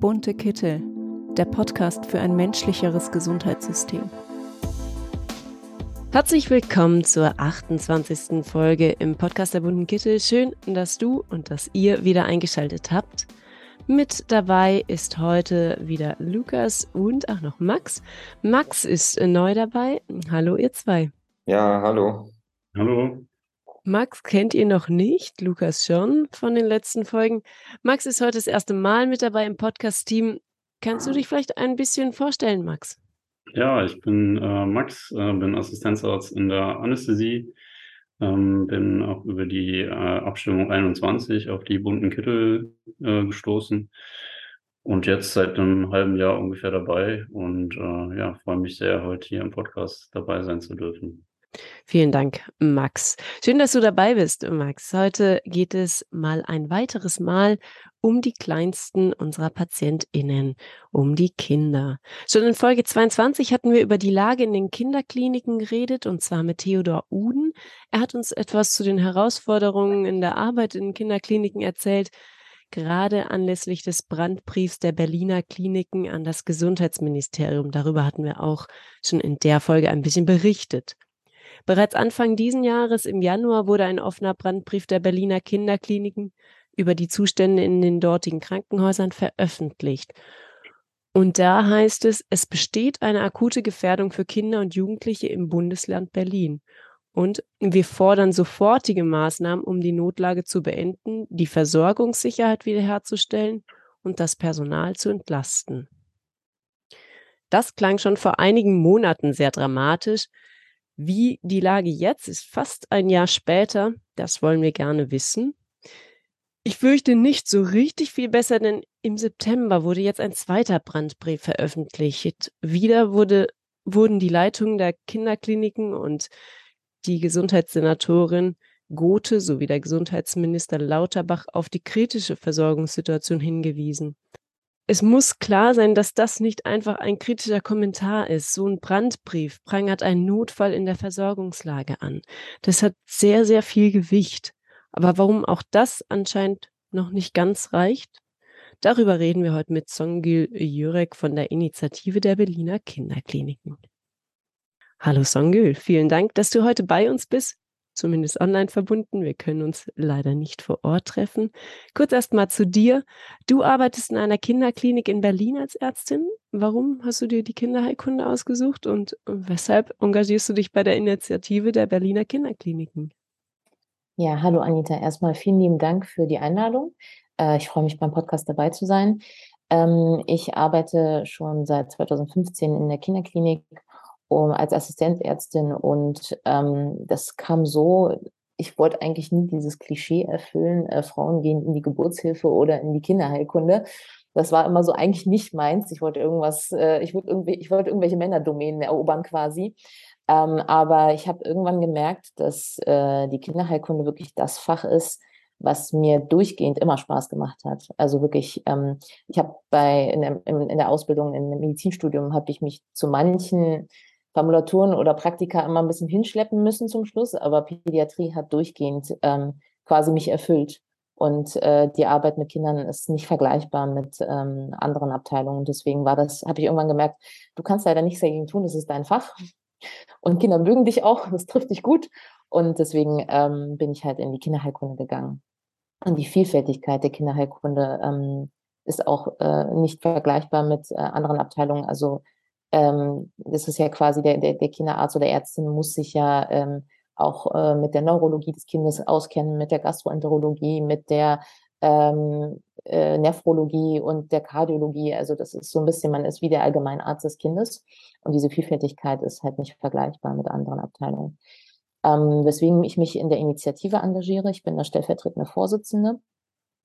Bunte Kittel, der Podcast für ein menschlicheres Gesundheitssystem. Herzlich willkommen zur 28. Folge im Podcast der Bunten Kittel. Schön, dass du und dass ihr wieder eingeschaltet habt. Mit dabei ist heute wieder Lukas und auch noch Max. Max ist neu dabei. Hallo, ihr zwei. Ja, hallo. Hallo. Max kennt ihr noch nicht, Lukas schon von den letzten Folgen. Max ist heute das erste Mal mit dabei im Podcast-Team. Kannst du dich vielleicht ein bisschen vorstellen, Max? Ja, ich bin äh, Max, äh, bin Assistenzarzt in der Anästhesie, ähm, bin auch über die äh, Abstimmung 21 auf die bunten Kittel äh, gestoßen und jetzt seit einem halben Jahr ungefähr dabei und äh, ja, freue mich sehr, heute hier im Podcast dabei sein zu dürfen. Vielen Dank, Max. Schön, dass du dabei bist, Max. Heute geht es mal ein weiteres Mal um die kleinsten unserer PatientInnen, um die Kinder. Schon in Folge 22 hatten wir über die Lage in den Kinderkliniken geredet, und zwar mit Theodor Uden. Er hat uns etwas zu den Herausforderungen in der Arbeit in Kinderkliniken erzählt, gerade anlässlich des Brandbriefs der Berliner Kliniken an das Gesundheitsministerium. Darüber hatten wir auch schon in der Folge ein bisschen berichtet. Bereits Anfang diesen Jahres im Januar wurde ein offener Brandbrief der Berliner Kinderkliniken über die Zustände in den dortigen Krankenhäusern veröffentlicht. Und da heißt es, es besteht eine akute Gefährdung für Kinder und Jugendliche im Bundesland Berlin. Und wir fordern sofortige Maßnahmen, um die Notlage zu beenden, die Versorgungssicherheit wiederherzustellen und das Personal zu entlasten. Das klang schon vor einigen Monaten sehr dramatisch. Wie die Lage jetzt ist, fast ein Jahr später, das wollen wir gerne wissen. Ich fürchte nicht so richtig viel besser, denn im September wurde jetzt ein zweiter Brandbrief veröffentlicht. Wieder wurde, wurden die Leitungen der Kinderkliniken und die Gesundheitssenatorin Gothe sowie der Gesundheitsminister Lauterbach auf die kritische Versorgungssituation hingewiesen es muss klar sein, dass das nicht einfach ein kritischer Kommentar ist. So ein Brandbrief prangert einen Notfall in der Versorgungslage an. Das hat sehr, sehr viel Gewicht. Aber warum auch das anscheinend noch nicht ganz reicht? Darüber reden wir heute mit Songül Jurek von der Initiative der Berliner Kinderkliniken. Hallo Songül, vielen Dank, dass du heute bei uns bist zumindest online verbunden. Wir können uns leider nicht vor Ort treffen. Kurz erst mal zu dir. Du arbeitest in einer Kinderklinik in Berlin als Ärztin. Warum hast du dir die Kinderheilkunde ausgesucht und weshalb engagierst du dich bei der Initiative der Berliner Kinderkliniken? Ja, hallo Anita. Erstmal vielen lieben Dank für die Einladung. Äh, ich freue mich beim Podcast dabei zu sein. Ähm, ich arbeite schon seit 2015 in der Kinderklinik um, als Assistenzärztin und ähm, das kam so, ich wollte eigentlich nie dieses Klischee erfüllen, äh, Frauen gehen in die Geburtshilfe oder in die Kinderheilkunde. Das war immer so eigentlich nicht meins. Ich wollte irgendwas, äh, ich wollte irgendwie, ich wollte irgendwelche Männerdomänen erobern quasi. Ähm, aber ich habe irgendwann gemerkt, dass äh, die Kinderheilkunde wirklich das Fach ist, was mir durchgehend immer Spaß gemacht hat. Also wirklich, ähm, ich habe bei in der, in der Ausbildung, im Medizinstudium, habe ich mich zu manchen Formulaturen oder Praktika immer ein bisschen hinschleppen müssen zum Schluss, aber Pädiatrie hat durchgehend ähm, quasi mich erfüllt. Und äh, die Arbeit mit Kindern ist nicht vergleichbar mit ähm, anderen Abteilungen. Deswegen war das, habe ich irgendwann gemerkt, du kannst leider nichts dagegen tun, das ist dein Fach. Und Kinder mögen dich auch, das trifft dich gut. Und deswegen ähm, bin ich halt in die Kinderheilkunde gegangen. Und die Vielfältigkeit der Kinderheilkunde ähm, ist auch äh, nicht vergleichbar mit äh, anderen Abteilungen. Also ähm, das ist ja quasi der, der, der Kinderarzt oder Ärztin muss sich ja ähm, auch äh, mit der Neurologie des Kindes auskennen, mit der Gastroenterologie, mit der ähm, äh, Nephrologie und der Kardiologie. Also das ist so ein bisschen, man ist wie der Allgemeinarzt des Kindes. Und diese Vielfältigkeit ist halt nicht vergleichbar mit anderen Abteilungen. Ähm, weswegen ich mich in der Initiative engagiere. Ich bin der stellvertretende Vorsitzende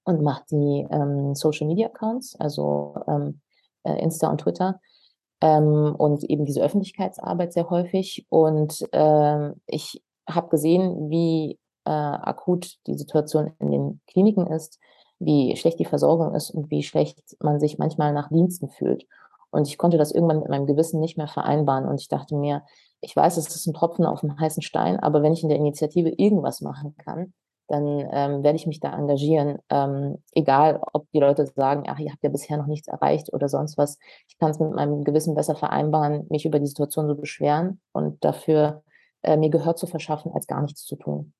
und mache die ähm, Social Media Accounts, also ähm, äh, Insta und Twitter ähm, und eben diese Öffentlichkeitsarbeit sehr häufig. Und äh, ich habe gesehen, wie äh, akut die Situation in den Kliniken ist, wie schlecht die Versorgung ist und wie schlecht man sich manchmal nach Diensten fühlt. Und ich konnte das irgendwann mit meinem Gewissen nicht mehr vereinbaren. Und ich dachte mir, ich weiß, es ist ein Tropfen auf dem heißen Stein, aber wenn ich in der Initiative irgendwas machen kann, dann ähm, werde ich mich da engagieren. Ähm, egal, ob die Leute sagen, ach, ihr habt ja bisher noch nichts erreicht oder sonst was. Ich kann es mit meinem Gewissen besser vereinbaren, mich über die Situation zu beschweren und dafür äh, mir Gehör zu verschaffen, als gar nichts zu tun.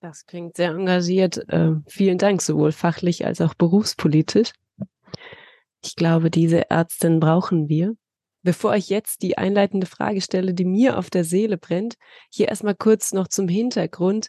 Das klingt sehr engagiert. Äh, vielen Dank, sowohl fachlich als auch berufspolitisch. Ich glaube, diese Ärztin brauchen wir. Bevor ich jetzt die einleitende Frage stelle, die mir auf der Seele brennt, hier erstmal kurz noch zum Hintergrund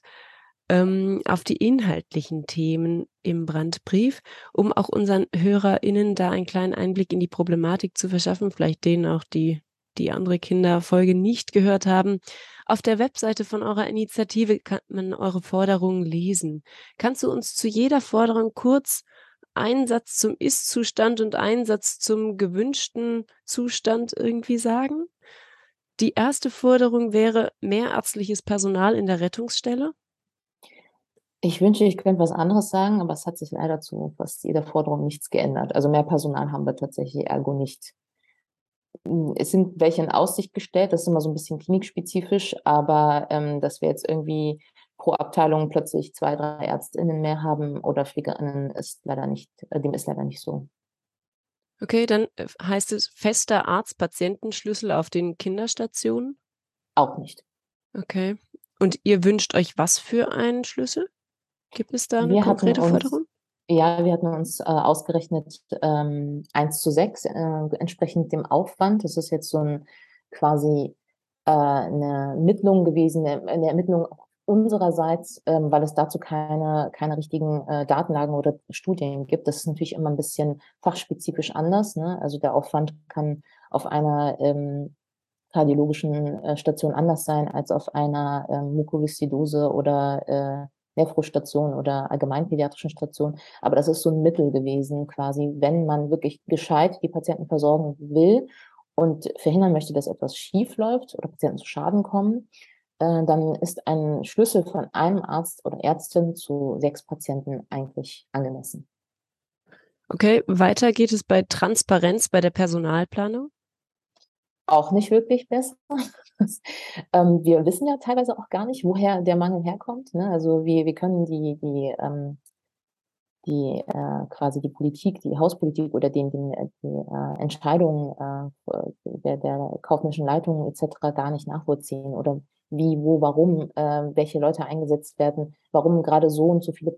ähm, auf die inhaltlichen Themen im Brandbrief, um auch unseren HörerInnen da einen kleinen Einblick in die Problematik zu verschaffen, vielleicht denen auch, die die andere Kinderfolge nicht gehört haben. Auf der Webseite von eurer Initiative kann man eure Forderungen lesen. Kannst du uns zu jeder Forderung kurz einen Satz zum Ist-Zustand und einen Satz zum gewünschten Zustand irgendwie sagen? Die erste Forderung wäre mehr ärztliches Personal in der Rettungsstelle. Ich wünsche, ich könnte was anderes sagen, aber es hat sich leider zu fast jeder Forderung nichts geändert. Also mehr Personal haben wir tatsächlich ergo nicht. Hm, es sind welche in Aussicht gestellt, das ist immer so ein bisschen klinikspezifisch, aber ähm, dass wir jetzt irgendwie pro Abteilung plötzlich zwei, drei ÄrztInnen mehr haben oder PflegerInnen ist leider nicht, äh, dem ist leider nicht so. Okay, dann äh, heißt es fester Arzt-Patientenschlüssel auf den Kinderstationen? Auch nicht. Okay. Und ihr wünscht euch was für einen Schlüssel? Gibt es da eine Wir konkrete uns, Forderung? Ja, wir hatten uns äh, ausgerechnet ähm, 1 zu 6, äh, entsprechend dem Aufwand. Das ist jetzt so ein quasi äh, eine Ermittlung gewesen, eine Ermittlung unsererseits, ähm, weil es dazu keine, keine richtigen äh, Datenlagen oder Studien gibt. Das ist natürlich immer ein bisschen fachspezifisch anders. Ne? Also der Aufwand kann auf einer ähm, kardiologischen äh, Station anders sein als auf einer ähm, Mukoviszidose oder äh, Nephrostation oder allgemeinpädiatrischen Station. Aber das ist so ein Mittel gewesen, quasi, wenn man wirklich gescheit die Patienten versorgen will und verhindern möchte, dass etwas schief läuft oder Patienten zu Schaden kommen, äh, dann ist ein Schlüssel von einem Arzt oder Ärztin zu sechs Patienten eigentlich angemessen. Okay, weiter geht es bei Transparenz bei der Personalplanung auch nicht wirklich besser. ähm, wir wissen ja teilweise auch gar nicht, woher der Mangel herkommt. Ne? Also wir, wir können die, die, ähm, die äh, quasi die Politik, die Hauspolitik oder den, den, äh, die äh, Entscheidungen äh, der, der kaufmännischen Leitungen etc. gar nicht nachvollziehen oder wie, wo, warum, äh, welche Leute eingesetzt werden, warum gerade so und so viele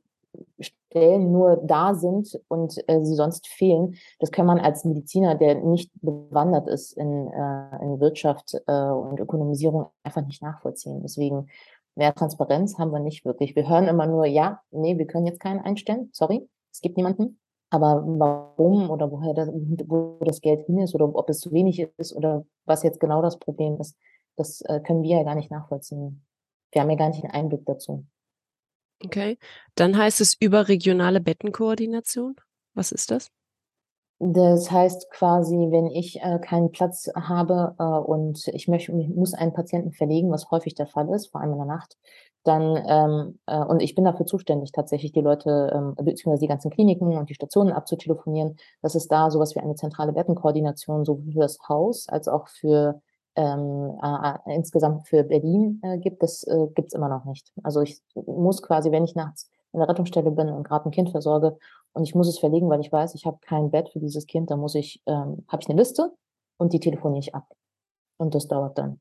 Stellen nur da sind und äh, sie sonst fehlen, das kann man als Mediziner, der nicht bewandert ist in, äh, in Wirtschaft äh, und Ökonomisierung, einfach nicht nachvollziehen. Deswegen mehr Transparenz haben wir nicht wirklich. Wir hören immer nur, ja, nee, wir können jetzt keinen einstellen, sorry, es gibt niemanden. Aber warum oder woher das, wo das Geld hin ist oder ob es zu wenig ist oder was jetzt genau das Problem ist, das äh, können wir ja gar nicht nachvollziehen. Wir haben ja gar nicht einen Einblick dazu. Okay. Dann heißt es überregionale Bettenkoordination. Was ist das? Das heißt quasi, wenn ich äh, keinen Platz habe äh, und ich möchte, muss einen Patienten verlegen, was häufig der Fall ist, vor allem in der Nacht, dann ähm, äh, und ich bin dafür zuständig, tatsächlich die Leute ähm, beziehungsweise die ganzen Kliniken und die Stationen abzutelefonieren, dass es da sowas wie eine zentrale Bettenkoordination sowohl für das Haus als auch für ähm, äh, insgesamt für Berlin äh, gibt, das äh, gibt es immer noch nicht. Also ich muss quasi, wenn ich nachts in der Rettungsstelle bin und gerade ein Kind versorge und ich muss es verlegen, weil ich weiß, ich habe kein Bett für dieses Kind, dann muss ich, ähm, habe ich eine Liste und die telefoniere ich ab. Und das dauert dann.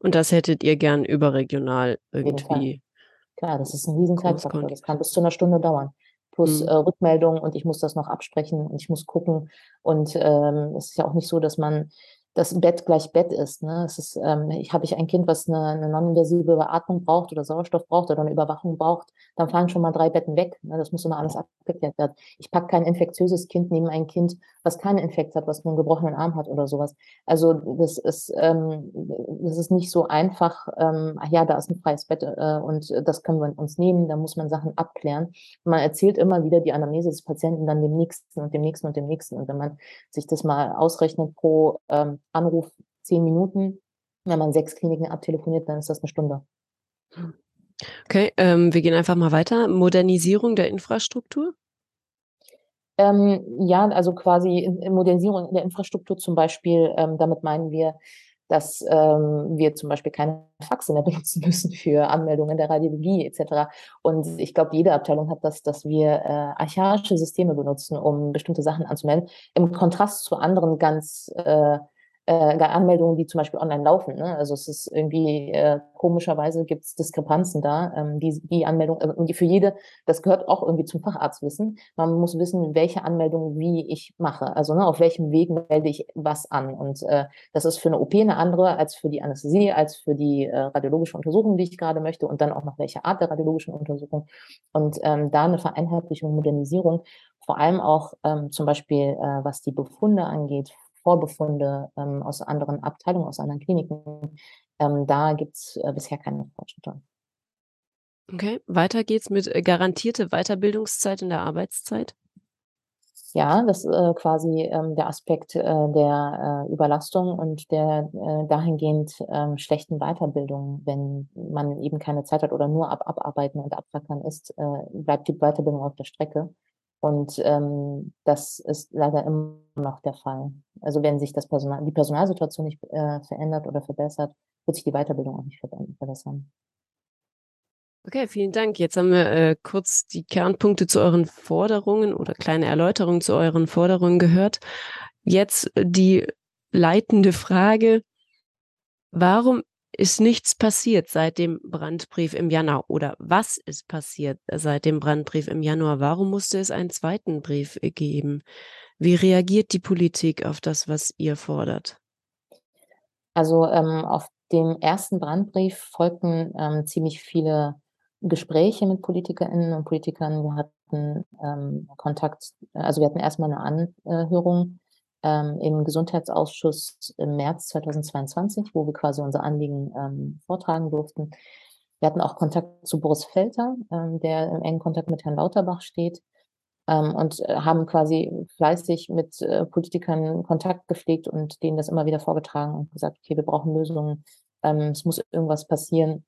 Und das hättet ihr gern überregional irgendwie. Klar, das ist ein riesen Zeitfaktor. Das kann bis zu einer Stunde dauern. Plus mhm. äh, Rückmeldung und ich muss das noch absprechen und ich muss gucken. Und ähm, es ist ja auch nicht so, dass man das Bett gleich Bett ist. Ne? Es ist, ähm, ich habe ich ein Kind, was eine, eine non-invasive Beatmung braucht oder Sauerstoff braucht oder eine Überwachung braucht, dann fallen schon mal drei Betten weg. Ne? Das muss immer alles abgeklärt werden. Ich packe kein infektiöses Kind neben ein Kind, was keinen Infekt hat, was nur einen gebrochenen Arm hat oder sowas. Also das ist, ähm, das ist nicht so einfach, ähm, ach ja, da ist ein freies Bett äh, und das können wir uns nehmen, da muss man Sachen abklären. Man erzählt immer wieder die Anamnese des Patienten dann dem nächsten und dem nächsten und dem nächsten. Und wenn man sich das mal ausrechnet pro ähm, Anruf zehn Minuten. Wenn man sechs Kliniken abtelefoniert, dann ist das eine Stunde. Okay, ähm, wir gehen einfach mal weiter. Modernisierung der Infrastruktur? Ähm, ja, also quasi Modernisierung der Infrastruktur zum Beispiel, ähm, damit meinen wir, dass ähm, wir zum Beispiel keine Faxe mehr benutzen müssen für Anmeldungen der Radiologie etc. Und ich glaube, jede Abteilung hat das, dass wir äh, archaische Systeme benutzen, um bestimmte Sachen anzumelden, im Kontrast zu anderen ganz äh, äh, Anmeldungen, die zum Beispiel online laufen. Ne? Also es ist irgendwie äh, komischerweise gibt es Diskrepanzen da. Ähm, die, die Anmeldung, äh, für jede, das gehört auch irgendwie zum Facharztwissen. Man muss wissen, welche Anmeldung wie ich mache. Also ne, auf welchem Weg melde ich was an. Und äh, das ist für eine OP eine andere als für die Anästhesie, als für die äh, radiologische Untersuchung, die ich gerade möchte und dann auch noch welche Art der radiologischen Untersuchung. Und ähm, da eine Vereinheitlichung, Modernisierung, vor allem auch ähm, zum Beispiel, äh, was die Befunde angeht Vorbefunde ähm, aus anderen Abteilungen, aus anderen Kliniken. Ähm, da gibt es äh, bisher keine Fortschritte. Okay, weiter geht's mit äh, garantierte Weiterbildungszeit in der Arbeitszeit. Ja, das ist äh, quasi ähm, der Aspekt äh, der äh, Überlastung und der äh, dahingehend ähm, schlechten Weiterbildung. Wenn man eben keine Zeit hat oder nur ab Abarbeiten und Abflackern ist, äh, bleibt die Weiterbildung auf der Strecke. Und ähm, das ist leider immer noch der Fall. Also wenn sich das Personal, die Personalsituation nicht äh, verändert oder verbessert, wird sich die Weiterbildung auch nicht verbessern. Okay, vielen Dank. Jetzt haben wir äh, kurz die Kernpunkte zu euren Forderungen oder kleine Erläuterungen zu euren Forderungen gehört. Jetzt die leitende Frage, warum ist nichts passiert seit dem Brandbrief im Januar? Oder was ist passiert seit dem Brandbrief im Januar? Warum musste es einen zweiten Brief geben? Wie reagiert die Politik auf das, was ihr fordert? Also ähm, auf dem ersten Brandbrief folgten ähm, ziemlich viele Gespräche mit Politikerinnen und Politikern. Wir hatten ähm, Kontakt, also wir hatten erstmal eine Anhörung ähm, im Gesundheitsausschuss im März 2022, wo wir quasi unser Anliegen ähm, vortragen durften. Wir hatten auch Kontakt zu Boris Felter, ähm, der im engen Kontakt mit Herrn Lauterbach steht ähm, und äh, haben quasi fleißig mit äh, Politikern Kontakt gepflegt und denen das immer wieder vorgetragen und gesagt, okay, wir brauchen Lösungen, ähm, es muss irgendwas passieren.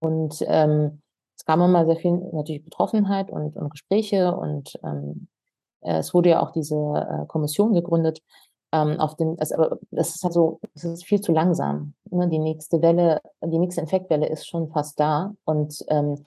Und ähm, es kam immer sehr viel natürlich Betroffenheit und, und Gespräche und ähm, äh, es wurde ja auch diese äh, Kommission gegründet. Ähm, auf den, aber das ist halt so, es ist viel zu langsam. Ne? Die nächste Welle, die nächste Infektwelle ist schon fast da. Und ähm,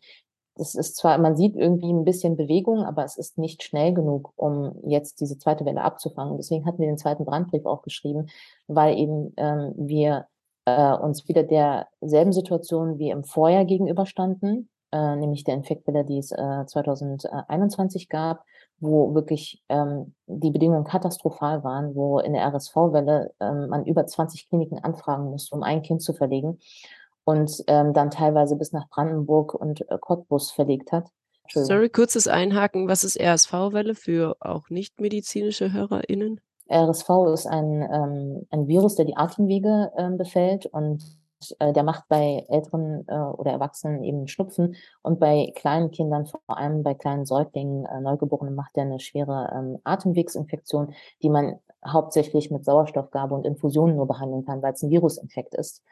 das ist zwar, man sieht irgendwie ein bisschen Bewegung, aber es ist nicht schnell genug, um jetzt diese zweite Welle abzufangen. Deswegen hatten wir den zweiten Brandbrief auch geschrieben, weil eben ähm, wir äh, uns wieder derselben Situation wie im Vorjahr gegenüberstanden, äh, nämlich der Infektwelle, die es äh, 2021 gab wo wirklich ähm, die Bedingungen katastrophal waren, wo in der RSV-Welle ähm, man über 20 Kliniken anfragen musste, um ein Kind zu verlegen und ähm, dann teilweise bis nach Brandenburg und äh, Cottbus verlegt hat. Sorry, kurzes Einhaken. Was ist RSV-Welle für auch nicht-medizinische HörerInnen? RSV ist ein, ähm, ein Virus, der die Atemwege ähm, befällt und äh, der macht bei älteren äh, oder Erwachsenen eben Schnupfen und bei kleinen Kindern, vor allem bei kleinen Säuglingen, äh, Neugeborenen, macht er eine schwere ähm, Atemwegsinfektion, die man hauptsächlich mit Sauerstoffgabe und Infusionen nur behandeln kann, weil es ein Virusinfekt ist.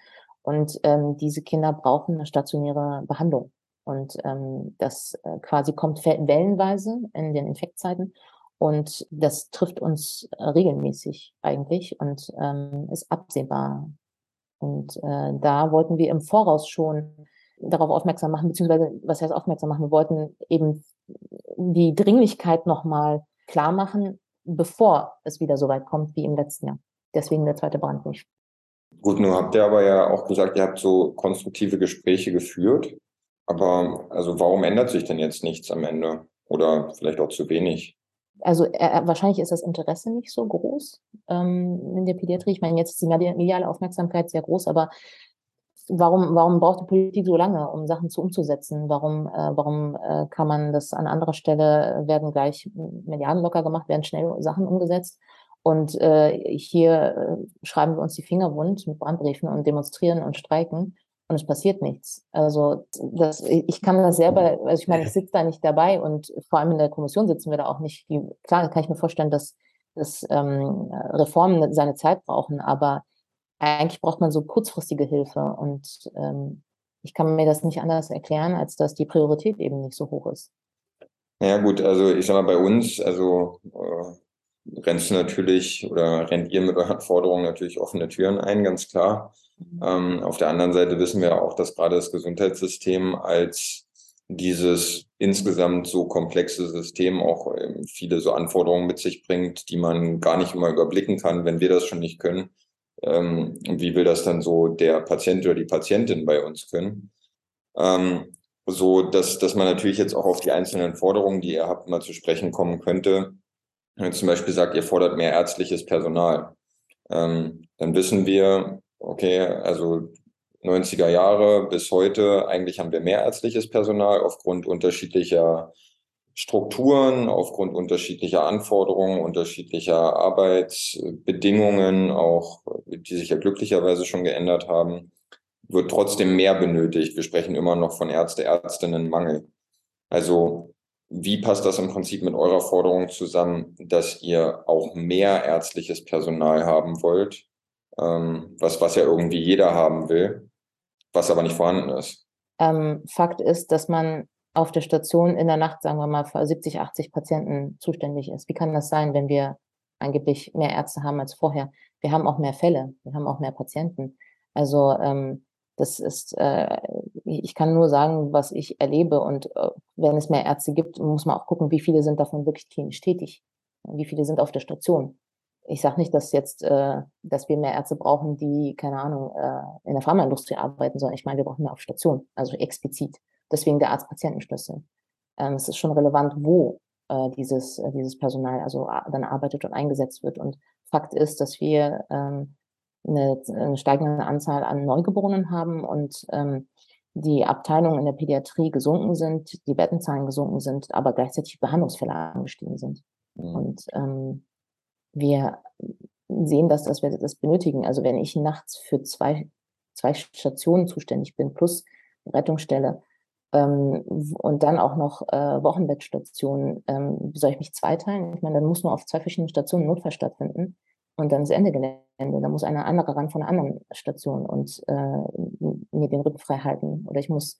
Und ähm, diese Kinder brauchen eine stationäre Behandlung. Und ähm, das äh, quasi kommt wellenweise in den Infektzeiten. Und das trifft uns äh, regelmäßig eigentlich und ähm, ist absehbar, und äh, da wollten wir im Voraus schon darauf aufmerksam machen, beziehungsweise was heißt aufmerksam machen? Wir wollten eben die Dringlichkeit nochmal klar machen, bevor es wieder so weit kommt wie im letzten Jahr. Deswegen der zweite Brandbrief. Gut, nun habt ihr aber ja auch gesagt, ihr habt so konstruktive Gespräche geführt. Aber also warum ändert sich denn jetzt nichts am Ende? Oder vielleicht auch zu wenig? Also äh, wahrscheinlich ist das Interesse nicht so groß ähm, in der Pädiatrie. Ich meine, jetzt ist die mediale Aufmerksamkeit sehr groß, aber warum, warum braucht die Politik so lange, um Sachen zu umzusetzen? Warum, äh, warum äh, kann man das an anderer Stelle, werden gleich Milliarden locker gemacht, werden schnell Sachen umgesetzt? Und äh, hier äh, schreiben wir uns die Finger wund mit Brandbriefen und demonstrieren und streiken und es passiert nichts. Also das, ich kann das selber, also ich meine, ich sitze da nicht dabei und vor allem in der Kommission sitzen wir da auch nicht. Klar, kann ich mir vorstellen, dass, dass ähm, Reformen seine Zeit brauchen, aber eigentlich braucht man so kurzfristige Hilfe und ähm, ich kann mir das nicht anders erklären, als dass die Priorität eben nicht so hoch ist. Ja gut, also ich sag mal bei uns, also äh, rennst du natürlich oder rennt ihr mit euren Forderungen natürlich offene Türen ein, ganz klar. Ähm, auf der anderen Seite wissen wir auch, dass gerade das Gesundheitssystem als dieses insgesamt so komplexe System auch ähm, viele so Anforderungen mit sich bringt, die man gar nicht immer überblicken kann, wenn wir das schon nicht können. Ähm, wie will das dann so der Patient oder die Patientin bei uns können? Ähm, so, dass, dass man natürlich jetzt auch auf die einzelnen Forderungen, die ihr habt, mal zu sprechen kommen könnte. Wenn zum Beispiel sagt, ihr fordert mehr ärztliches Personal, ähm, dann wissen wir, okay, also 90er Jahre bis heute, eigentlich haben wir mehr ärztliches Personal aufgrund unterschiedlicher Strukturen, aufgrund unterschiedlicher Anforderungen, unterschiedlicher Arbeitsbedingungen, auch die sich ja glücklicherweise schon geändert haben, wird trotzdem mehr benötigt. Wir sprechen immer noch von Ärzte, Ärztinnen Mangel. Also wie passt das im Prinzip mit eurer Forderung zusammen, dass ihr auch mehr ärztliches Personal haben wollt, ähm, was, was ja irgendwie jeder haben will? was aber nicht vorhanden ist. Ähm, Fakt ist, dass man auf der Station in der Nacht, sagen wir mal, für 70, 80 Patienten zuständig ist. Wie kann das sein, wenn wir angeblich mehr Ärzte haben als vorher? Wir haben auch mehr Fälle, wir haben auch mehr Patienten. Also ähm, das ist, äh, ich kann nur sagen, was ich erlebe. Und äh, wenn es mehr Ärzte gibt, muss man auch gucken, wie viele sind davon wirklich klinisch tätig. Wie viele sind auf der Station ich sage nicht, dass jetzt, äh, dass wir mehr Ärzte brauchen, die, keine Ahnung, äh, in der Pharmaindustrie arbeiten, sondern ich meine, wir brauchen mehr auf Station, also explizit. Deswegen der Arzt-Patienten-Schlüssel. Ähm, es ist schon relevant, wo äh, dieses, äh, dieses Personal also dann arbeitet und eingesetzt wird. Und Fakt ist, dass wir ähm, eine, eine steigende Anzahl an Neugeborenen haben und ähm, die Abteilungen in der Pädiatrie gesunken sind, die Bettenzahlen gesunken sind, aber gleichzeitig Behandlungsfälle angestiegen sind. Mhm. Und ähm, wir sehen, dass, dass wir das benötigen. Also wenn ich nachts für zwei, zwei Stationen zuständig bin, plus Rettungsstelle, ähm, und dann auch noch äh, Wochenbettstationen, ähm, soll ich mich zweiteilen? Ich meine, dann muss nur auf zwei verschiedenen Stationen Notfall stattfinden und dann ist Ende Gelände. Da muss eine andere ran von einer anderen Station und äh, mir den Rücken frei halten. Oder ich muss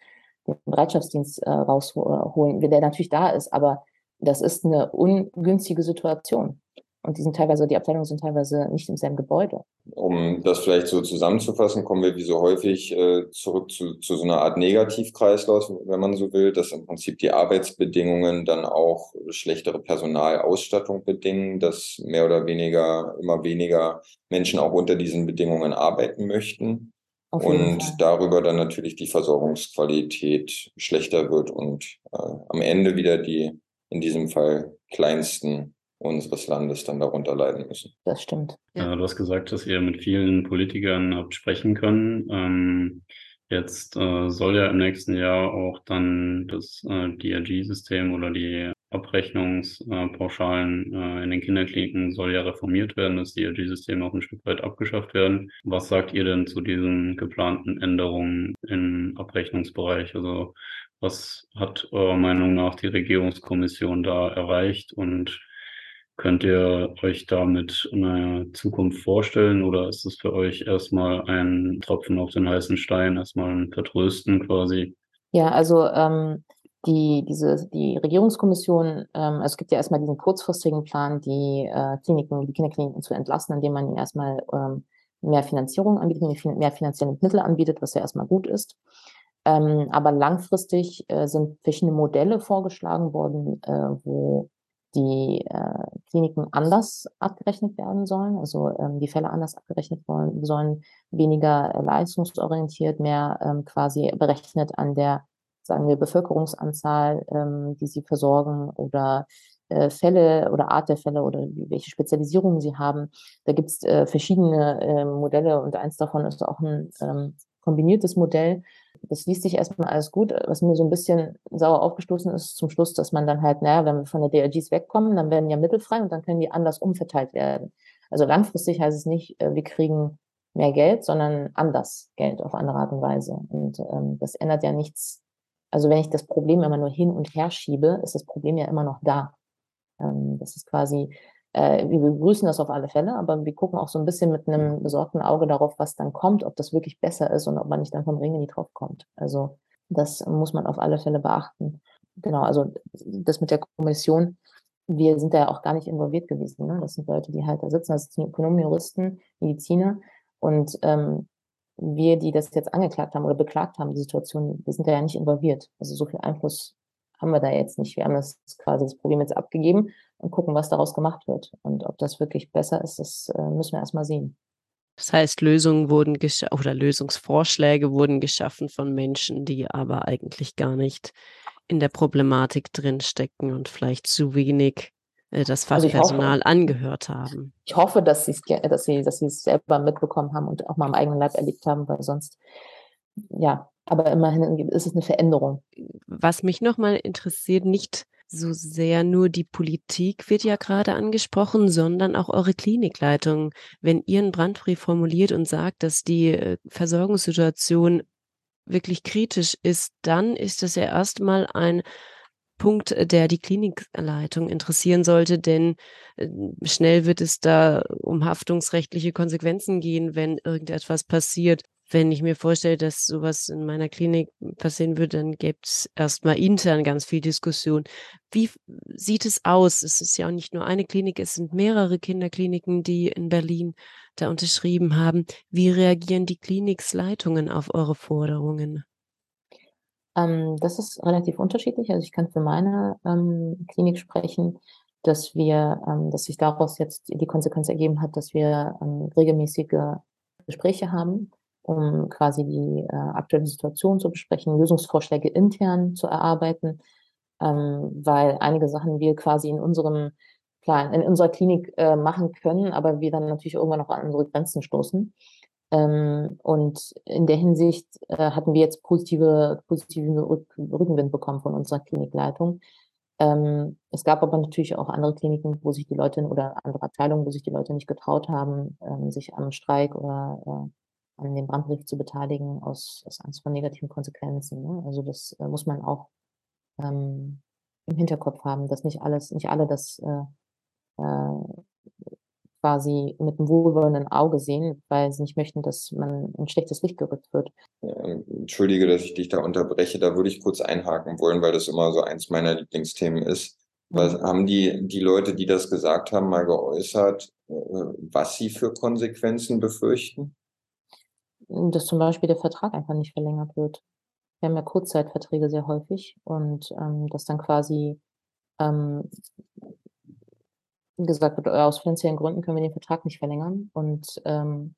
den Bereitschaftsdienst äh, rausholen, der natürlich da ist, aber das ist eine ungünstige Situation. Und die sind teilweise, die Abteilungen sind teilweise nicht im selben Gebäude. Um das vielleicht so zusammenzufassen, kommen wir wie so häufig äh, zurück zu, zu so einer Art Negativkreislauf, wenn man so will, dass im Prinzip die Arbeitsbedingungen dann auch schlechtere Personalausstattung bedingen, dass mehr oder weniger immer weniger Menschen auch unter diesen Bedingungen arbeiten möchten. Und Fall. darüber dann natürlich die Versorgungsqualität schlechter wird und äh, am Ende wieder die in diesem Fall kleinsten unseres Landes dann darunter leiden müssen. Das stimmt. Ja. du hast gesagt, dass ihr mit vielen Politikern habt sprechen können. Ähm, jetzt äh, soll ja im nächsten Jahr auch dann das äh, DRG-System oder die Abrechnungspauschalen äh, in den Kinderkliniken soll ja reformiert werden, das DRG-System auch ein Stück weit abgeschafft werden. Was sagt ihr denn zu diesen geplanten Änderungen im Abrechnungsbereich? Also was hat eurer Meinung nach die Regierungskommission da erreicht und Könnt ihr euch damit eine Zukunft vorstellen oder ist es für euch erstmal ein Tropfen auf den heißen Stein, erstmal ein Vertrösten quasi? Ja, also ähm, die, diese, die Regierungskommission, ähm, also es gibt ja erstmal diesen kurzfristigen Plan, die äh, Kliniken, die Kinderkliniken zu entlassen, indem man ihnen erstmal ähm, mehr Finanzierung anbietet, mehr finanzielle Mittel anbietet, was ja erstmal gut ist. Ähm, aber langfristig äh, sind verschiedene Modelle vorgeschlagen worden, äh, wo die äh, Kliniken anders abgerechnet werden sollen, also ähm, die Fälle anders abgerechnet wollen, sollen, weniger äh, leistungsorientiert, mehr ähm, quasi berechnet an der, sagen wir, Bevölkerungsanzahl, ähm, die sie versorgen oder äh, Fälle oder Art der Fälle oder welche Spezialisierungen sie haben. Da gibt es äh, verschiedene äh, Modelle und eins davon ist auch ein ähm, kombiniertes Modell, das liest sich erstmal alles gut. Was mir so ein bisschen sauer aufgestoßen ist zum Schluss, dass man dann halt, naja, wenn wir von der DRGs wegkommen, dann werden ja Mittel frei und dann können die anders umverteilt werden. Also langfristig heißt es nicht, äh, wir kriegen mehr Geld, sondern anders Geld auf andere Art und Weise. Und ähm, das ändert ja nichts. Also wenn ich das Problem immer nur hin und her schiebe, ist das Problem ja immer noch da. Ähm, das ist quasi äh, wir begrüßen das auf alle Fälle, aber wir gucken auch so ein bisschen mit einem besorgten Auge darauf, was dann kommt, ob das wirklich besser ist und ob man nicht dann vom Ring in die drauf kommt. Also das muss man auf alle Fälle beachten. Genau, also das mit der Kommission, wir sind da ja auch gar nicht involviert gewesen. Ne? Das sind Leute, die halt da sitzen, das sind Ökonomen, Juristen, Mediziner. Und ähm, wir, die das jetzt angeklagt haben oder beklagt haben, die Situation, wir sind da ja nicht involviert. Also so viel Einfluss haben wir da jetzt nicht. Wir haben das quasi das Problem jetzt abgegeben und gucken, was daraus gemacht wird. Und ob das wirklich besser ist, das äh, müssen wir erstmal sehen. Das heißt, Lösungen wurden oder Lösungsvorschläge wurden geschaffen von Menschen, die aber eigentlich gar nicht in der Problematik drinstecken und vielleicht zu wenig äh, das Fachpersonal also angehört haben. Ich hoffe, dass, dass sie dass es selber mitbekommen haben und auch mal am eigenen Leib erlebt haben, weil sonst, ja, aber immerhin ist es eine Veränderung. Was mich nochmal interessiert, nicht so sehr nur die Politik wird ja gerade angesprochen, sondern auch eure Klinikleitung. Wenn ihr einen Brandbrief formuliert und sagt, dass die äh, Versorgungssituation wirklich kritisch ist, dann ist das ja erstmal ein Punkt, der die Klinikleitung interessieren sollte, denn äh, schnell wird es da um haftungsrechtliche Konsequenzen gehen, wenn irgendetwas passiert wenn ich mir vorstelle, dass sowas in meiner Klinik passieren würde, dann gäbe es erstmal intern ganz viel Diskussion. Wie sieht es aus? Es ist ja auch nicht nur eine Klinik, es sind mehrere Kinderkliniken, die in Berlin da unterschrieben haben. Wie reagieren die Kliniksleitungen auf eure Forderungen? Ähm, das ist relativ unterschiedlich. Also ich kann für meine ähm, Klinik sprechen, dass wir, ähm, dass sich daraus jetzt die Konsequenz ergeben hat, dass wir ähm, regelmäßige Gespräche haben um quasi die äh, aktuelle Situation zu besprechen, Lösungsvorschläge intern zu erarbeiten, ähm, weil einige Sachen wir quasi in unserem Plan, in unserer Klinik äh, machen können, aber wir dann natürlich irgendwann noch an unsere Grenzen stoßen. Ähm, und in der Hinsicht äh, hatten wir jetzt positive, positiven Rückenwind bekommen von unserer Klinikleitung. Ähm, es gab aber natürlich auch andere Kliniken, wo sich die Leute oder andere Abteilungen, wo sich die Leute nicht getraut haben, ähm, sich am Streik oder äh, an dem Brandbrief zu beteiligen aus, aus Angst vor negativen Konsequenzen. Ne? Also das äh, muss man auch ähm, im Hinterkopf haben, dass nicht alles, nicht alle das äh, äh, quasi mit einem wohlwollenden Auge sehen, weil sie nicht möchten, dass man ein schlechtes Licht gerückt wird. Entschuldige, dass ich dich da unterbreche, da würde ich kurz einhaken wollen, weil das immer so eins meiner Lieblingsthemen ist. Was, mhm. haben die, die Leute, die das gesagt haben, mal geäußert, äh, was sie für Konsequenzen befürchten? Dass zum Beispiel der Vertrag einfach nicht verlängert wird. Wir haben ja Kurzzeitverträge sehr häufig und ähm, dass dann quasi ähm, gesagt wird, aus finanziellen Gründen können wir den Vertrag nicht verlängern. Und, ähm,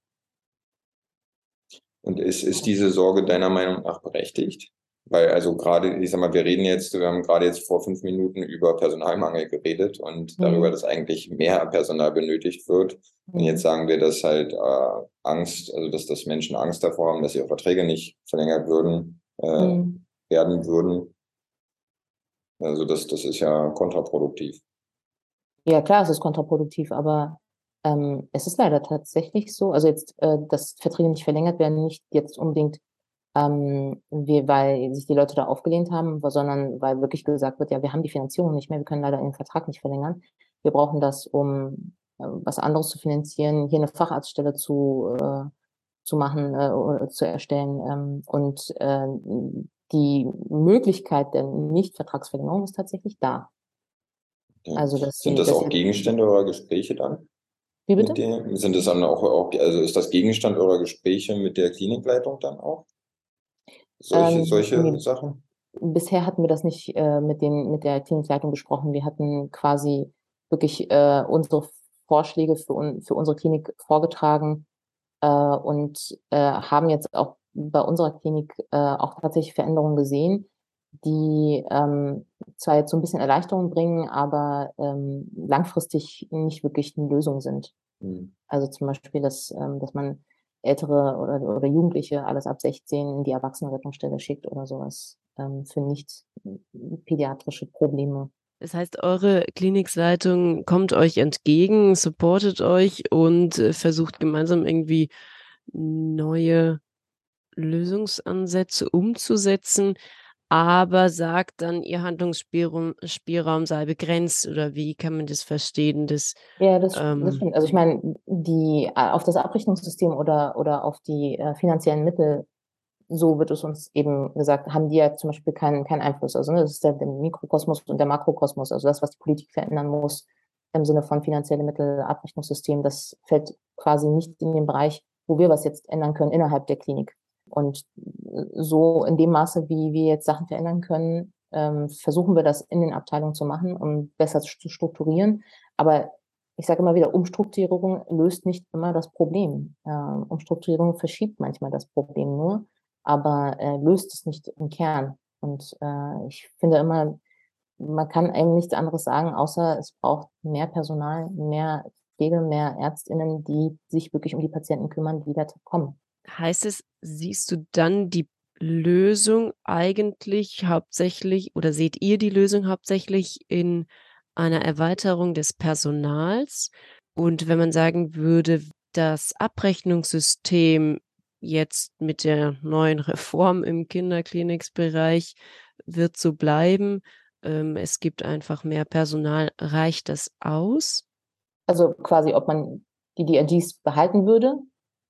und ist, ist diese Sorge deiner Meinung nach berechtigt? Weil also gerade, ich sag mal, wir reden jetzt, wir haben gerade jetzt vor fünf Minuten über Personalmangel geredet und mhm. darüber, dass eigentlich mehr Personal benötigt wird. Und jetzt mhm. sagen wir, dass halt äh, Angst, also dass, dass Menschen Angst davor haben, dass ihre Verträge nicht verlängert würden, äh, mhm. werden würden. Also das, das ist ja kontraproduktiv. Ja, klar, es ist kontraproduktiv, aber ähm, es ist leider tatsächlich so, also jetzt, äh, dass Verträge nicht verlängert werden, nicht jetzt unbedingt ähm, wir, weil sich die Leute da aufgelehnt haben, sondern weil wirklich gesagt wird, ja, wir haben die Finanzierung nicht mehr, wir können leider den Vertrag nicht verlängern. Wir brauchen das, um äh, was anderes zu finanzieren, hier eine Facharztstelle zu, äh, zu machen äh, zu erstellen. Ähm, und äh, die Möglichkeit der Nichtvertragsverlängerung ist tatsächlich da. Also das, Sind das, das auch Gegenstände eurer Gespräche dann? Wie bitte? Sind es dann auch, auch, also ist das Gegenstand eurer Gespräche mit der Klinikleitung dann auch? Solche, ähm, solche Sachen? Bisher hatten wir das nicht äh, mit, den, mit der Klinikleitung besprochen. Wir hatten quasi wirklich äh, unsere Vorschläge für, un, für unsere Klinik vorgetragen äh, und äh, haben jetzt auch bei unserer Klinik äh, auch tatsächlich Veränderungen gesehen, die ähm, zwar jetzt so ein bisschen Erleichterung bringen, aber ähm, langfristig nicht wirklich eine Lösung sind. Mhm. Also zum Beispiel, dass, ähm, dass man Ältere oder, oder Jugendliche, alles ab 16, in die Erwachsenenrettungsstelle schickt oder sowas ähm, für nicht pädiatrische Probleme. Das heißt, eure Klinikleitung kommt euch entgegen, supportet euch und äh, versucht gemeinsam irgendwie neue Lösungsansätze umzusetzen aber sagt dann, ihr Handlungsspielraum Spielraum sei begrenzt oder wie kann man das verstehen? Dass, ja, das, ähm, das stimmt. Also ich meine, die äh, auf das Abrechnungssystem oder, oder auf die äh, finanziellen Mittel so wird es uns eben gesagt, haben die ja zum Beispiel keinen, keinen Einfluss. Also ne, das ist der, der Mikrokosmos und der Makrokosmos, also das, was die Politik verändern muss im Sinne von finanzielle Mittel, Abrechnungssystem, das fällt quasi nicht in den Bereich, wo wir was jetzt ändern können innerhalb der Klinik. Und so in dem Maße, wie wir jetzt Sachen verändern können, ähm, versuchen wir das in den Abteilungen zu machen, um besser zu strukturieren. Aber ich sage immer wieder, Umstrukturierung löst nicht immer das Problem. Äh, Umstrukturierung verschiebt manchmal das Problem nur, aber äh, löst es nicht im Kern. Und äh, ich finde immer, man kann einem nichts anderes sagen, außer es braucht mehr Personal, mehr Pflege, mehr Ärztinnen, die sich wirklich um die Patienten kümmern, die da kommen. Heißt es, siehst du dann die Lösung eigentlich hauptsächlich oder seht ihr die Lösung hauptsächlich in einer Erweiterung des Personals? Und wenn man sagen würde, das Abrechnungssystem jetzt mit der neuen Reform im Kinderkliniksbereich wird so bleiben, ähm, es gibt einfach mehr Personal, reicht das aus? Also quasi, ob man die DRGs behalten würde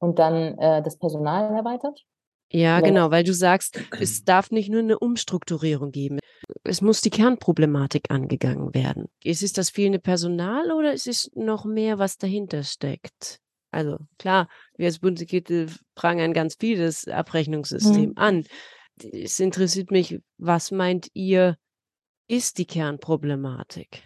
und dann äh, das Personal erweitert? Ja, genau, weil du sagst, es darf nicht nur eine Umstrukturierung geben. Es muss die Kernproblematik angegangen werden. Ist es das fehlende Personal oder ist es noch mehr, was dahinter steckt? Also klar, wir als Bundeskette prangern ganz viel das Abrechnungssystem mhm. an. Es interessiert mich, was meint ihr, ist die Kernproblematik?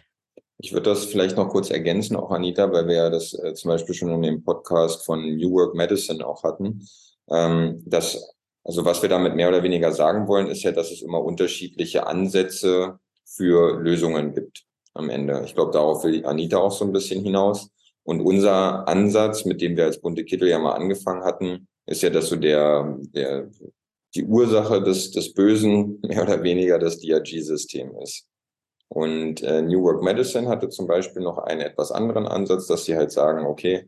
Ich würde das vielleicht noch kurz ergänzen, auch Anita, weil wir ja das äh, zum Beispiel schon in dem Podcast von New Work Medicine auch hatten. Ähm, dass, also was wir damit mehr oder weniger sagen wollen, ist ja, dass es immer unterschiedliche Ansätze für Lösungen gibt am Ende. Ich glaube, darauf will Anita auch so ein bisschen hinaus. Und unser Ansatz, mit dem wir als bunte Kittel ja mal angefangen hatten, ist ja, dass so der, der die Ursache des, des Bösen mehr oder weniger das DRG-System ist. Und äh, New Work Medicine hatte zum Beispiel noch einen etwas anderen Ansatz, dass sie halt sagen, okay,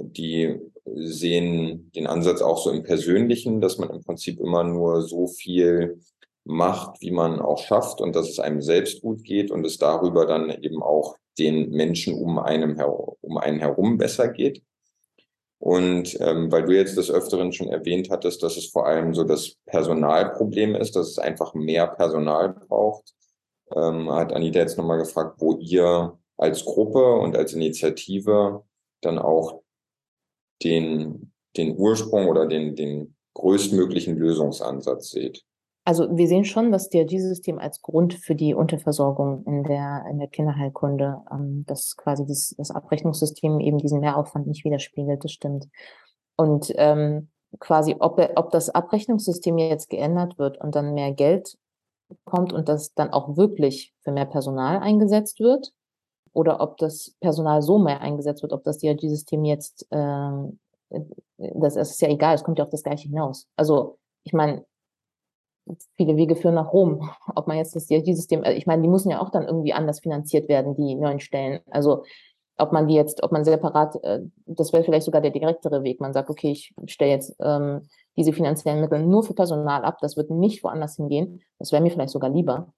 die sehen den Ansatz auch so im Persönlichen, dass man im Prinzip immer nur so viel macht, wie man auch schafft und dass es einem selbst gut geht und es darüber dann eben auch den Menschen um einem um einen herum besser geht. Und ähm, weil du jetzt des Öfteren schon erwähnt hattest, dass es vor allem so das Personalproblem ist, dass es einfach mehr Personal braucht, ähm, hat Anita jetzt nochmal gefragt, wo ihr als Gruppe und als Initiative dann auch den, den Ursprung oder den, den größtmöglichen Lösungsansatz seht. Also wir sehen schon das DRG-System als Grund für die Unterversorgung in der, in der Kinderheilkunde, ähm, dass quasi dieses, das Abrechnungssystem eben diesen Mehraufwand nicht widerspiegelt, das stimmt. Und ähm, quasi, ob, ob das Abrechnungssystem jetzt geändert wird und dann mehr Geld kommt und das dann auch wirklich für mehr Personal eingesetzt wird, oder ob das Personal so mehr eingesetzt wird, ob das DRG-System jetzt, ähm, das, das ist ja egal, es kommt ja auf das Gleiche hinaus. Also ich meine, viele Wege führen nach Rom. Ob man jetzt das DRG-System, äh, ich meine, die müssen ja auch dann irgendwie anders finanziert werden, die neuen Stellen. Also ob man die jetzt, ob man separat, äh, das wäre vielleicht sogar der direktere Weg. Man sagt, okay, ich stelle jetzt ähm, diese finanziellen Mittel nur für Personal ab, das wird nicht woanders hingehen. Das wäre mir vielleicht sogar lieber,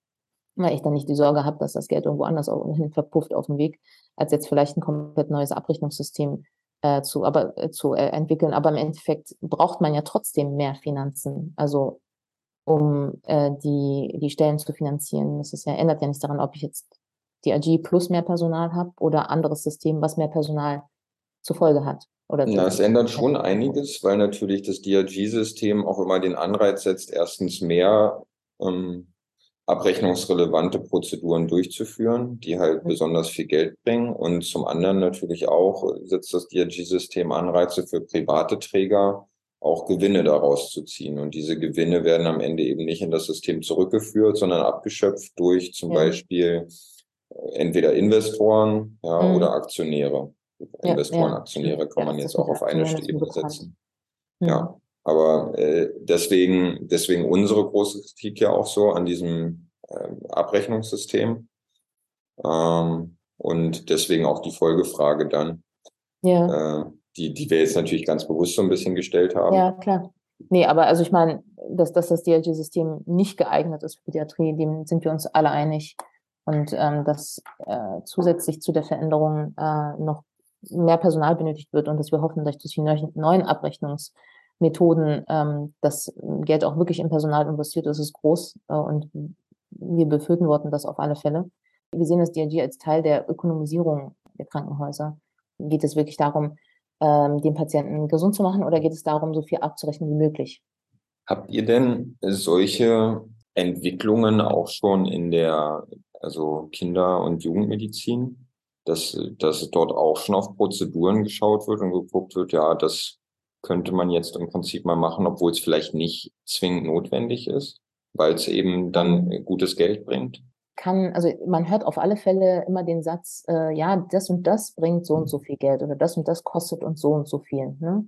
weil ich dann nicht die Sorge habe, dass das Geld irgendwo anders hin verpufft auf dem Weg, als jetzt vielleicht ein komplett neues Abrechnungssystem äh, zu, aber, äh, zu äh, entwickeln. Aber im Endeffekt braucht man ja trotzdem mehr Finanzen. Also um äh, die, die Stellen zu finanzieren. Das ist ja, ändert ja nichts daran, ob ich jetzt die AG plus mehr Personal habe oder anderes System, was mehr Personal zur Folge hat. Oder ja, es ändert schon einiges, weil natürlich das DRG-System auch immer den Anreiz setzt, erstens mehr ähm, abrechnungsrelevante Prozeduren durchzuführen, die halt mhm. besonders viel Geld bringen. Und zum anderen natürlich auch setzt das DRG-System Anreize für private Träger, auch Gewinne daraus zu ziehen. Und diese Gewinne werden am Ende eben nicht in das System zurückgeführt, sondern abgeschöpft durch zum ja. Beispiel äh, entweder Investoren ja, mhm. oder Aktionäre. Investoren. Aktionäre kann man jetzt auch auf eine Ebene setzen. Mhm. Ja, aber äh, deswegen, deswegen unsere große Kritik ja auch so an diesem äh, Abrechnungssystem. Ähm, und deswegen auch die Folgefrage dann. Ja. Äh, die, die wir jetzt natürlich ganz bewusst so ein bisschen gestellt haben. Ja, klar. Nee, aber also ich meine, dass, dass das DRG-System nicht geeignet ist für Pädiatrie, dem sind wir uns alle einig. Und ähm, dass äh, zusätzlich zu der Veränderung äh, noch mehr Personal benötigt wird und dass wir hoffen, dass durch die neuen Abrechnungsmodelle Methoden ähm, das Geld auch wirklich in Personal investiert, das ist groß äh, und wir befürworten das auf alle Fälle. Wir sehen das DRG als Teil der Ökonomisierung der Krankenhäuser. Geht es wirklich darum, ähm, den Patienten gesund zu machen oder geht es darum, so viel abzurechnen wie möglich? Habt ihr denn solche Entwicklungen auch schon in der also Kinder- und Jugendmedizin, dass, dass dort auch schon auf Prozeduren geschaut wird und geguckt wird, ja, das könnte man jetzt im Prinzip mal machen, obwohl es vielleicht nicht zwingend notwendig ist, weil es eben dann gutes Geld bringt? Kann, also man hört auf alle Fälle immer den Satz, äh, ja, das und das bringt so und so viel Geld oder das und das kostet uns so und so viel. Ne?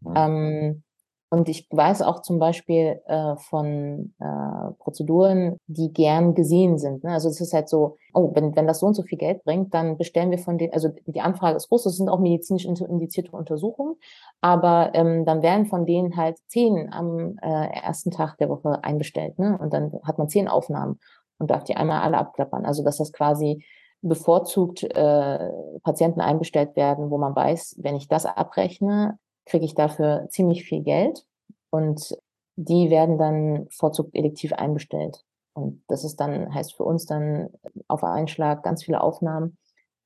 Mhm. Ähm, und ich weiß auch zum Beispiel äh, von äh, Prozeduren, die gern gesehen sind. Ne? Also es ist halt so, oh, wenn, wenn das so und so viel Geld bringt, dann bestellen wir von den, also die Anfrage ist groß, das sind auch medizinisch indizierte Untersuchungen, aber ähm, dann werden von denen halt zehn am äh, ersten Tag der Woche einbestellt. Ne? Und dann hat man zehn Aufnahmen und darf die einmal alle abklappern. Also dass das quasi bevorzugt äh, Patienten einbestellt werden, wo man weiß, wenn ich das abrechne, kriege ich dafür ziemlich viel Geld und die werden dann vorzugt elektiv einbestellt. Und das ist dann, heißt für uns dann auf einen Schlag ganz viele Aufnahmen,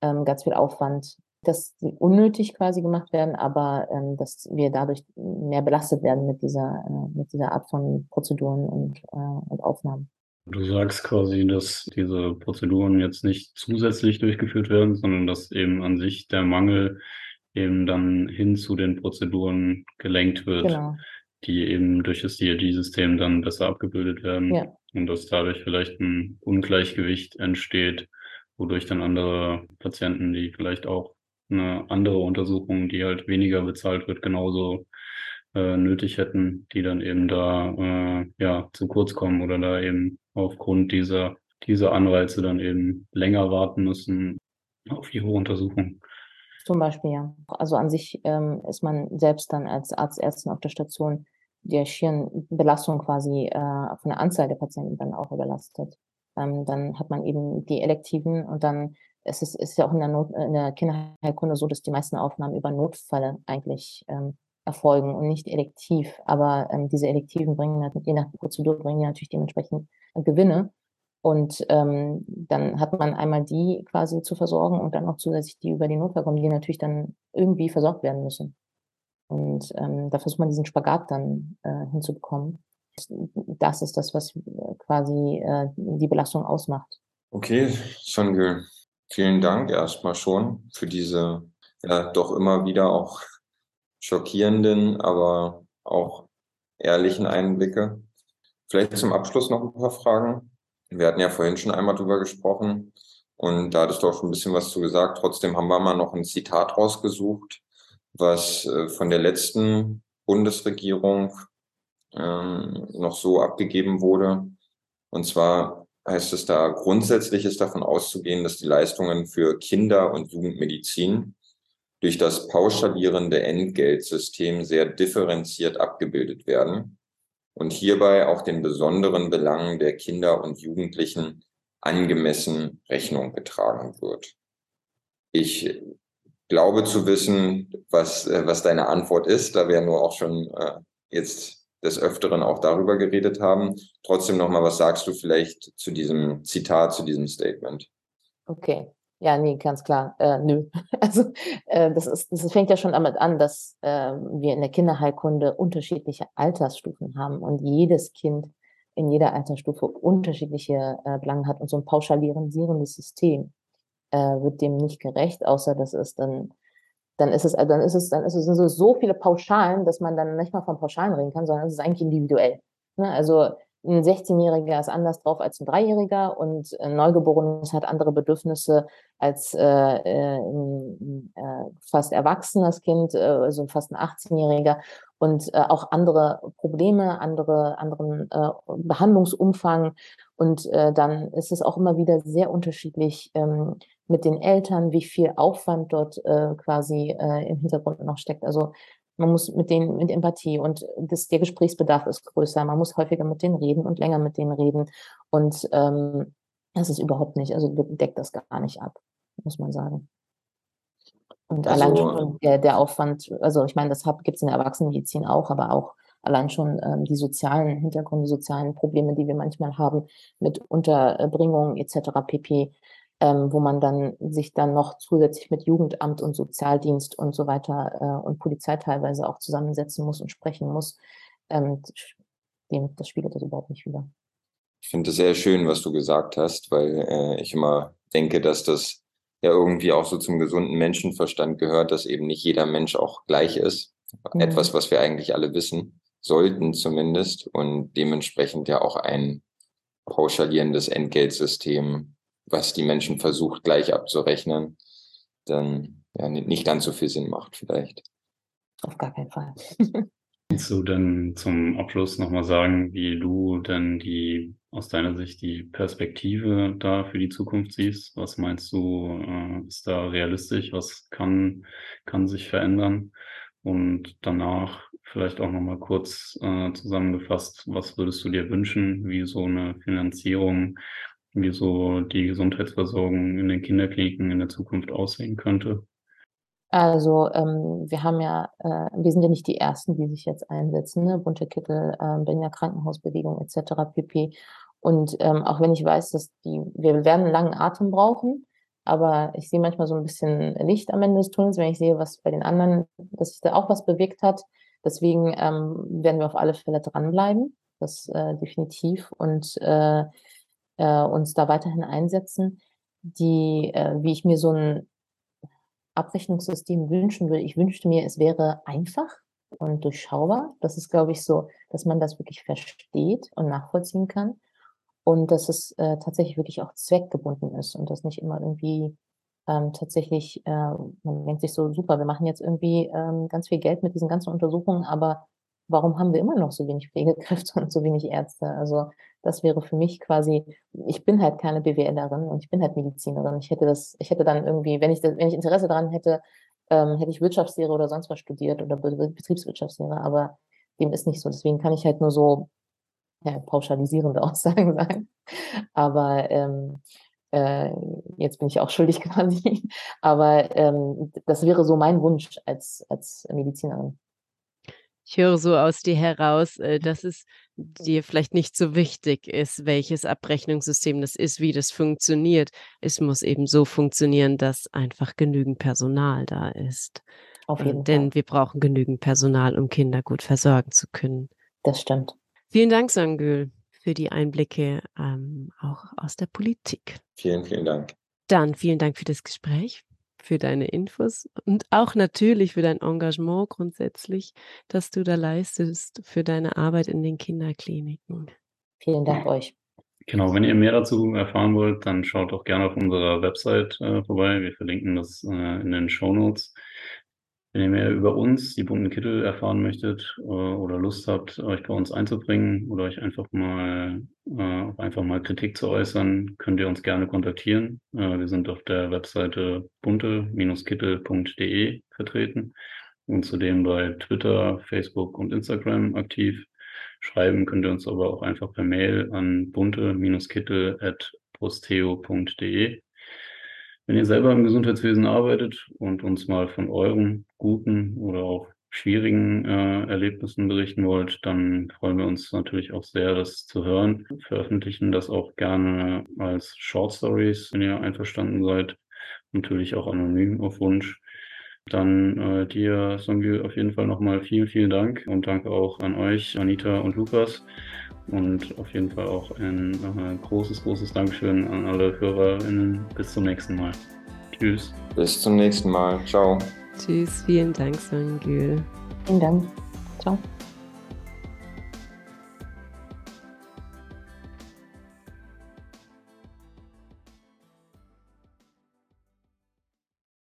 ähm, ganz viel Aufwand, dass die unnötig quasi gemacht werden, aber ähm, dass wir dadurch mehr belastet werden mit dieser, äh, mit dieser Art von Prozeduren und, äh, und Aufnahmen. Du sagst quasi, dass diese Prozeduren jetzt nicht zusätzlich durchgeführt werden, sondern dass eben an sich der Mangel eben dann hin zu den Prozeduren gelenkt wird, genau. die eben durch das DRG-System dann besser abgebildet werden ja. und dass dadurch vielleicht ein Ungleichgewicht entsteht, wodurch dann andere Patienten, die vielleicht auch eine andere Untersuchung, die halt weniger bezahlt wird, genauso äh, nötig hätten, die dann eben da äh, ja zu kurz kommen oder da eben aufgrund dieser dieser Anreize dann eben länger warten müssen auf ihre Untersuchung. Zum Beispiel, ja. Also an sich ähm, ist man selbst dann als Arzt, Ärztin auf der Station der schieren Belastung quasi äh, von der Anzahl der Patienten dann auch überlastet. Ähm, dann hat man eben die Elektiven und dann ist es ist ja auch in der, Not, in der Kinderheilkunde so, dass die meisten Aufnahmen über Notfälle eigentlich ähm, erfolgen und nicht elektiv. Aber ähm, diese Elektiven bringen, je nach Prozedur, bringen natürlich dementsprechend Gewinne. Und ähm, dann hat man einmal die quasi zu versorgen und dann auch zusätzlich die über die Notfall kommen, die natürlich dann irgendwie versorgt werden müssen. Und ähm, da versucht man diesen Spagat dann äh, hinzubekommen. Das ist das, was quasi äh, die Belastung ausmacht. Okay, Sangül, vielen Dank erstmal schon für diese ja doch immer wieder auch schockierenden, aber auch ehrlichen Einblicke. Vielleicht zum Abschluss noch ein paar Fragen. Wir hatten ja vorhin schon einmal drüber gesprochen und da hattest du auch schon ein bisschen was zu gesagt. Trotzdem haben wir mal noch ein Zitat rausgesucht, was äh, von der letzten Bundesregierung ähm, noch so abgegeben wurde. Und zwar heißt es da, grundsätzlich ist davon auszugehen, dass die Leistungen für Kinder- und Jugendmedizin durch das pauschalierende Entgeltsystem sehr differenziert abgebildet werden und hierbei auch den besonderen Belangen der Kinder und Jugendlichen angemessen Rechnung getragen wird. Ich glaube zu wissen, was, äh, was deine Antwort ist, da wir nur auch schon äh, jetzt des Öfteren auch darüber geredet haben. Trotzdem nochmal, was sagst du vielleicht zu diesem Zitat, zu diesem Statement? Okay, ja, nee, ganz klar. Äh, nö. Also äh, das, ist, das fängt ja schon damit an, dass äh, wir in der Kinderheilkunde unterschiedliche Altersstufen haben und jedes Kind in jeder Altersstufe unterschiedliche äh, Belange hat und so ein pauschalisierendes System äh, wird dem nicht gerecht, außer das ist dann dann ist es, dann ist es, dann ist es so, so viele Pauschalen, dass man dann nicht mal von Pauschalen reden kann, sondern es ist eigentlich individuell. Ne? Also ein 16-Jähriger ist anders drauf als ein Dreijähriger und ein Neugeborenes hat andere Bedürfnisse als äh, äh ein äh, fast erwachsenes Kind, äh, also fast ein 18-Jähriger und äh, auch andere Probleme, andere, anderen äh, Behandlungsumfang. Und äh, dann ist es auch immer wieder sehr unterschiedlich ähm, mit den Eltern, wie viel Aufwand dort äh, quasi äh, im Hintergrund noch steckt. Also man muss mit denen, mit Empathie und das, der Gesprächsbedarf ist größer. Man muss häufiger mit denen reden und länger mit denen reden. Und ähm, das ist überhaupt nicht, also deckt das gar nicht ab, muss man sagen. Und also, allein schon der, der Aufwand, also ich meine, das gibt es in der Erwachsenenmedizin auch, aber auch allein schon ähm, die sozialen Hintergründe, sozialen Probleme, die wir manchmal haben mit Unterbringung etc. pp ähm, wo man dann sich dann noch zusätzlich mit Jugendamt und Sozialdienst und so weiter äh, und Polizei teilweise auch zusammensetzen muss und sprechen muss. Ähm, dem, das spiegelt das überhaupt nicht wieder. Ich finde es sehr schön, was du gesagt hast, weil äh, ich immer denke, dass das ja irgendwie auch so zum gesunden Menschenverstand gehört, dass eben nicht jeder Mensch auch gleich ist. Mhm. Etwas, was wir eigentlich alle wissen, sollten zumindest und dementsprechend ja auch ein pauschalierendes Entgeltsystem was die Menschen versucht gleich abzurechnen, dann ja, nicht ganz so viel Sinn macht vielleicht. Auf gar keinen Fall. Kannst du denn zum Abschluss nochmal sagen, wie du denn die aus deiner Sicht die Perspektive da für die Zukunft siehst? Was meinst du, äh, ist da realistisch? Was kann, kann sich verändern? Und danach vielleicht auch nochmal kurz äh, zusammengefasst, was würdest du dir wünschen, wie so eine Finanzierung wie so die Gesundheitsversorgung in den Kinderkliniken in der Zukunft aussehen könnte? Also ähm, wir haben ja, äh, wir sind ja nicht die Ersten, die sich jetzt einsetzen, ne? bunte Kittel, äh, Berliner Krankenhausbewegung etc. pp. Und ähm, auch wenn ich weiß, dass die, wir werden einen langen Atem brauchen, aber ich sehe manchmal so ein bisschen Licht am Ende des Tunnels, wenn ich sehe, was bei den anderen, dass sich da auch was bewegt hat. Deswegen ähm, werden wir auf alle Fälle dranbleiben, das äh, definitiv. Und äh, äh, uns da weiterhin einsetzen, die, äh, wie ich mir so ein Abrechnungssystem wünschen würde. Ich wünschte mir, es wäre einfach und durchschaubar. Das ist, glaube ich, so, dass man das wirklich versteht und nachvollziehen kann. Und dass es äh, tatsächlich wirklich auch zweckgebunden ist und das nicht immer irgendwie ähm, tatsächlich, äh, man denkt sich so, super, wir machen jetzt irgendwie ähm, ganz viel Geld mit diesen ganzen Untersuchungen, aber warum haben wir immer noch so wenig Pflegekräfte und so wenig Ärzte? Also das wäre für mich quasi, ich bin halt keine BWLerin und ich bin halt Medizinerin. Ich hätte das, ich hätte dann irgendwie, wenn ich, wenn ich Interesse daran hätte, ähm, hätte ich Wirtschaftslehre oder sonst was studiert oder Betriebswirtschaftslehre, aber dem ist nicht so. Deswegen kann ich halt nur so ja, pauschalisierende Aussagen sagen. Aber ähm, äh, jetzt bin ich auch schuldig quasi. Aber ähm, das wäre so mein Wunsch als, als Medizinerin. Ich höre so aus dir heraus, äh, dass es dir vielleicht nicht so wichtig ist, welches Abrechnungssystem das ist, wie das funktioniert. Es muss eben so funktionieren, dass einfach genügend Personal da ist. Auf äh, jeden Fall. Denn wir brauchen genügend Personal, um Kinder gut versorgen zu können. Das stimmt. Vielen Dank, Sangül, für die Einblicke ähm, auch aus der Politik. Vielen, vielen Dank. Dann vielen Dank für das Gespräch für deine Infos und auch natürlich für dein Engagement grundsätzlich, das du da leistest für deine Arbeit in den Kinderkliniken. Vielen Dank euch. Genau, wenn ihr mehr dazu erfahren wollt, dann schaut auch gerne auf unserer Website äh, vorbei. Wir verlinken das äh, in den Show Notes. Wenn ihr mehr über uns, die bunten Kittel, erfahren möchtet äh, oder Lust habt, euch bei uns einzubringen oder euch einfach mal äh, einfach mal Kritik zu äußern, könnt ihr uns gerne kontaktieren. Äh, wir sind auf der Webseite bunte-kittel.de vertreten und zudem bei Twitter, Facebook und Instagram aktiv. Schreiben könnt ihr uns aber auch einfach per Mail an bunte-kittel.posteo.de. Wenn ihr selber im Gesundheitswesen arbeitet und uns mal von euren guten oder auch schwierigen äh, Erlebnissen berichten wollt, dann freuen wir uns natürlich auch sehr, das zu hören. Veröffentlichen das auch gerne als Short Stories, wenn ihr einverstanden seid. Natürlich auch anonym auf Wunsch. Dann äh, dir, Songül, auf jeden Fall nochmal vielen, vielen Dank und danke auch an euch, Anita und Lukas. Und auf jeden Fall auch ein äh, großes, großes Dankeschön an alle HörerInnen. Bis zum nächsten Mal. Tschüss. Bis zum nächsten Mal. Ciao. Tschüss. Vielen Dank, Sangül. Vielen Dank. Ciao.